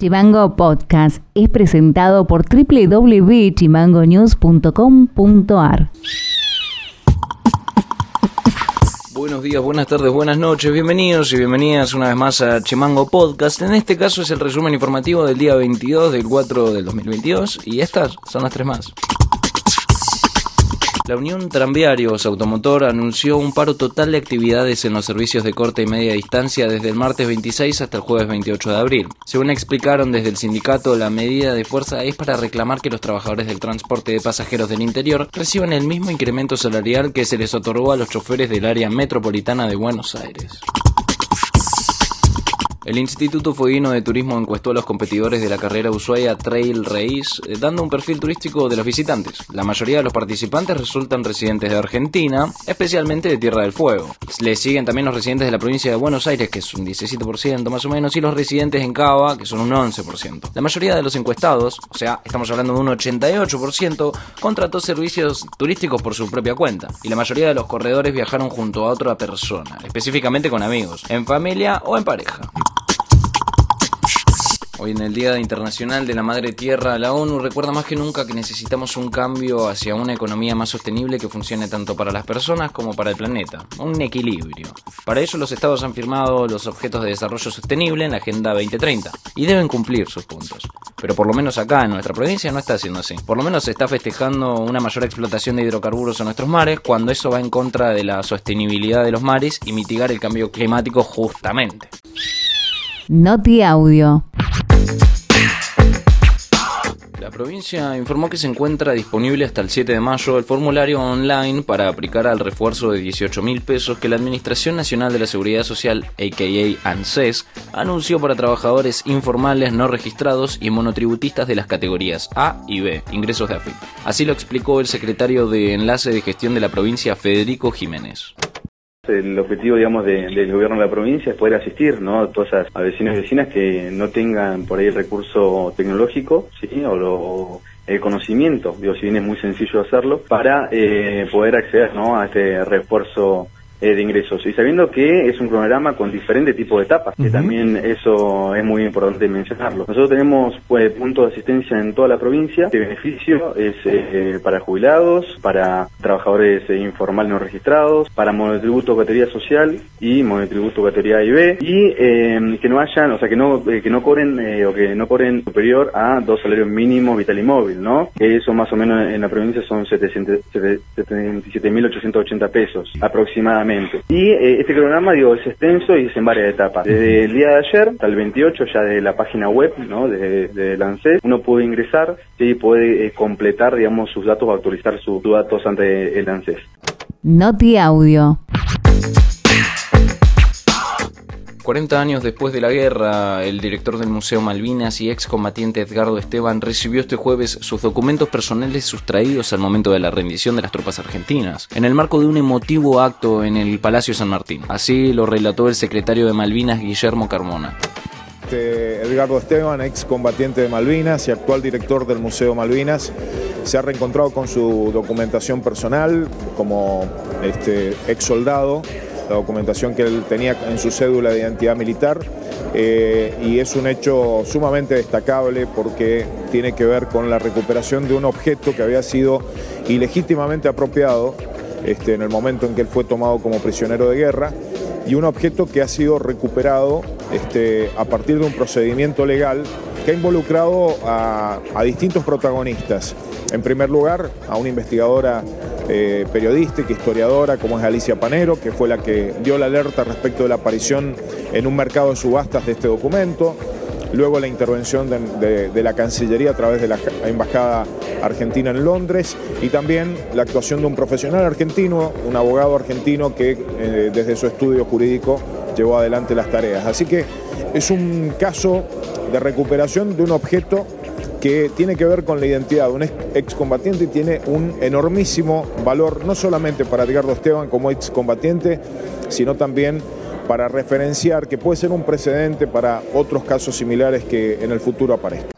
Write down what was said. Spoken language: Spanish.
Chimango Podcast es presentado por www.chimangonews.com.ar. Buenos días, buenas tardes, buenas noches, bienvenidos y bienvenidas una vez más a Chimango Podcast. En este caso es el resumen informativo del día 22 del 4 del 2022 y estas son las tres más. La Unión Tranviarios Automotor anunció un paro total de actividades en los servicios de corta y media distancia desde el martes 26 hasta el jueves 28 de abril. Según explicaron desde el sindicato, la medida de fuerza es para reclamar que los trabajadores del transporte de pasajeros del interior reciban el mismo incremento salarial que se les otorgó a los choferes del área metropolitana de Buenos Aires. El Instituto Fueguino de Turismo encuestó a los competidores de la carrera Ushuaia Trail Race, eh, dando un perfil turístico de los visitantes. La mayoría de los participantes resultan residentes de Argentina, especialmente de Tierra del Fuego. Le siguen también los residentes de la provincia de Buenos Aires, que es un 17% más o menos, y los residentes en Cava, que son un 11%. La mayoría de los encuestados, o sea, estamos hablando de un 88%, contrató servicios turísticos por su propia cuenta, y la mayoría de los corredores viajaron junto a otra persona, específicamente con amigos, en familia o en pareja. Hoy en el Día Internacional de la Madre Tierra, la ONU recuerda más que nunca que necesitamos un cambio hacia una economía más sostenible que funcione tanto para las personas como para el planeta, un equilibrio. Para ello los estados han firmado los objetos de desarrollo sostenible en la Agenda 2030 y deben cumplir sus puntos. Pero por lo menos acá en nuestra provincia no está haciendo así. Por lo menos se está festejando una mayor explotación de hidrocarburos en nuestros mares cuando eso va en contra de la sostenibilidad de los mares y mitigar el cambio climático justamente. Noti Audio. La provincia informó que se encuentra disponible hasta el 7 de mayo el formulario online para aplicar al refuerzo de 18 mil pesos que la Administración Nacional de la Seguridad Social, a.k.a. ANSES, anunció para trabajadores informales no registrados y monotributistas de las categorías A y B, ingresos de AFIP. Así lo explicó el secretario de Enlace de Gestión de la provincia, Federico Jiménez el objetivo, digamos, del gobierno de la provincia es poder asistir, ¿no? A todas esas vecinos y vecinas que no tengan por ahí el recurso tecnológico, ¿sí? O, lo, el conocimiento, digo, si bien es muy sencillo hacerlo, para eh, poder acceder, ¿no? A este refuerzo eh, de ingresos. Y sabiendo que es un cronograma con diferentes tipos de etapas, que también eso es muy importante mencionarlo. Nosotros tenemos pues, puntos de asistencia en toda la provincia. de beneficio es eh, para jubilados, para trabajadores eh, informales no registrados, para monotributo categoría social y monotributo categoría A y B. Y que no hayan, o sea, que no, que no cobren o que no cobren superior a dos salarios mínimos vital y móvil, ¿no? Eso más o menos en la provincia son 77.880 pesos aproximadamente y eh, este cronograma, es extenso y es en varias etapas. Desde el día de ayer hasta el 28, ya de la página web, ¿no? De, de uno puede ingresar y puede eh, completar, digamos, sus datos o actualizar sus datos ante el ANSES. Noti Audio. 40 años después de la guerra, el director del Museo Malvinas y excombatiente Edgardo Esteban recibió este jueves sus documentos personales sustraídos al momento de la rendición de las tropas argentinas, en el marco de un emotivo acto en el Palacio San Martín. Así lo relató el secretario de Malvinas, Guillermo Carmona. Este, Edgardo Esteban, excombatiente de Malvinas y actual director del Museo Malvinas, se ha reencontrado con su documentación personal como este, ex soldado la documentación que él tenía en su cédula de identidad militar eh, y es un hecho sumamente destacable porque tiene que ver con la recuperación de un objeto que había sido ilegítimamente apropiado este, en el momento en que él fue tomado como prisionero de guerra y un objeto que ha sido recuperado este, a partir de un procedimiento legal que ha involucrado a, a distintos protagonistas. En primer lugar, a una investigadora eh, periodística, historiadora, como es Alicia Panero, que fue la que dio la alerta respecto de la aparición en un mercado de subastas de este documento. Luego la intervención de, la Cancillería a través de la Embajada Argentina en Londres y también la actuación de un profesional argentino, un abogado argentino que eh, desde su estudio jurídico llevó adelante las tareas. Así que es un caso de recuperación de un objeto que tiene que ver con la identidad de un excombatiente y tiene un enormísimo valor, no solamente para Edgardo Esteban como excombatiente, sino también para referenciar que puede ser un precedente para otros casos similares que en el futuro aparezcan.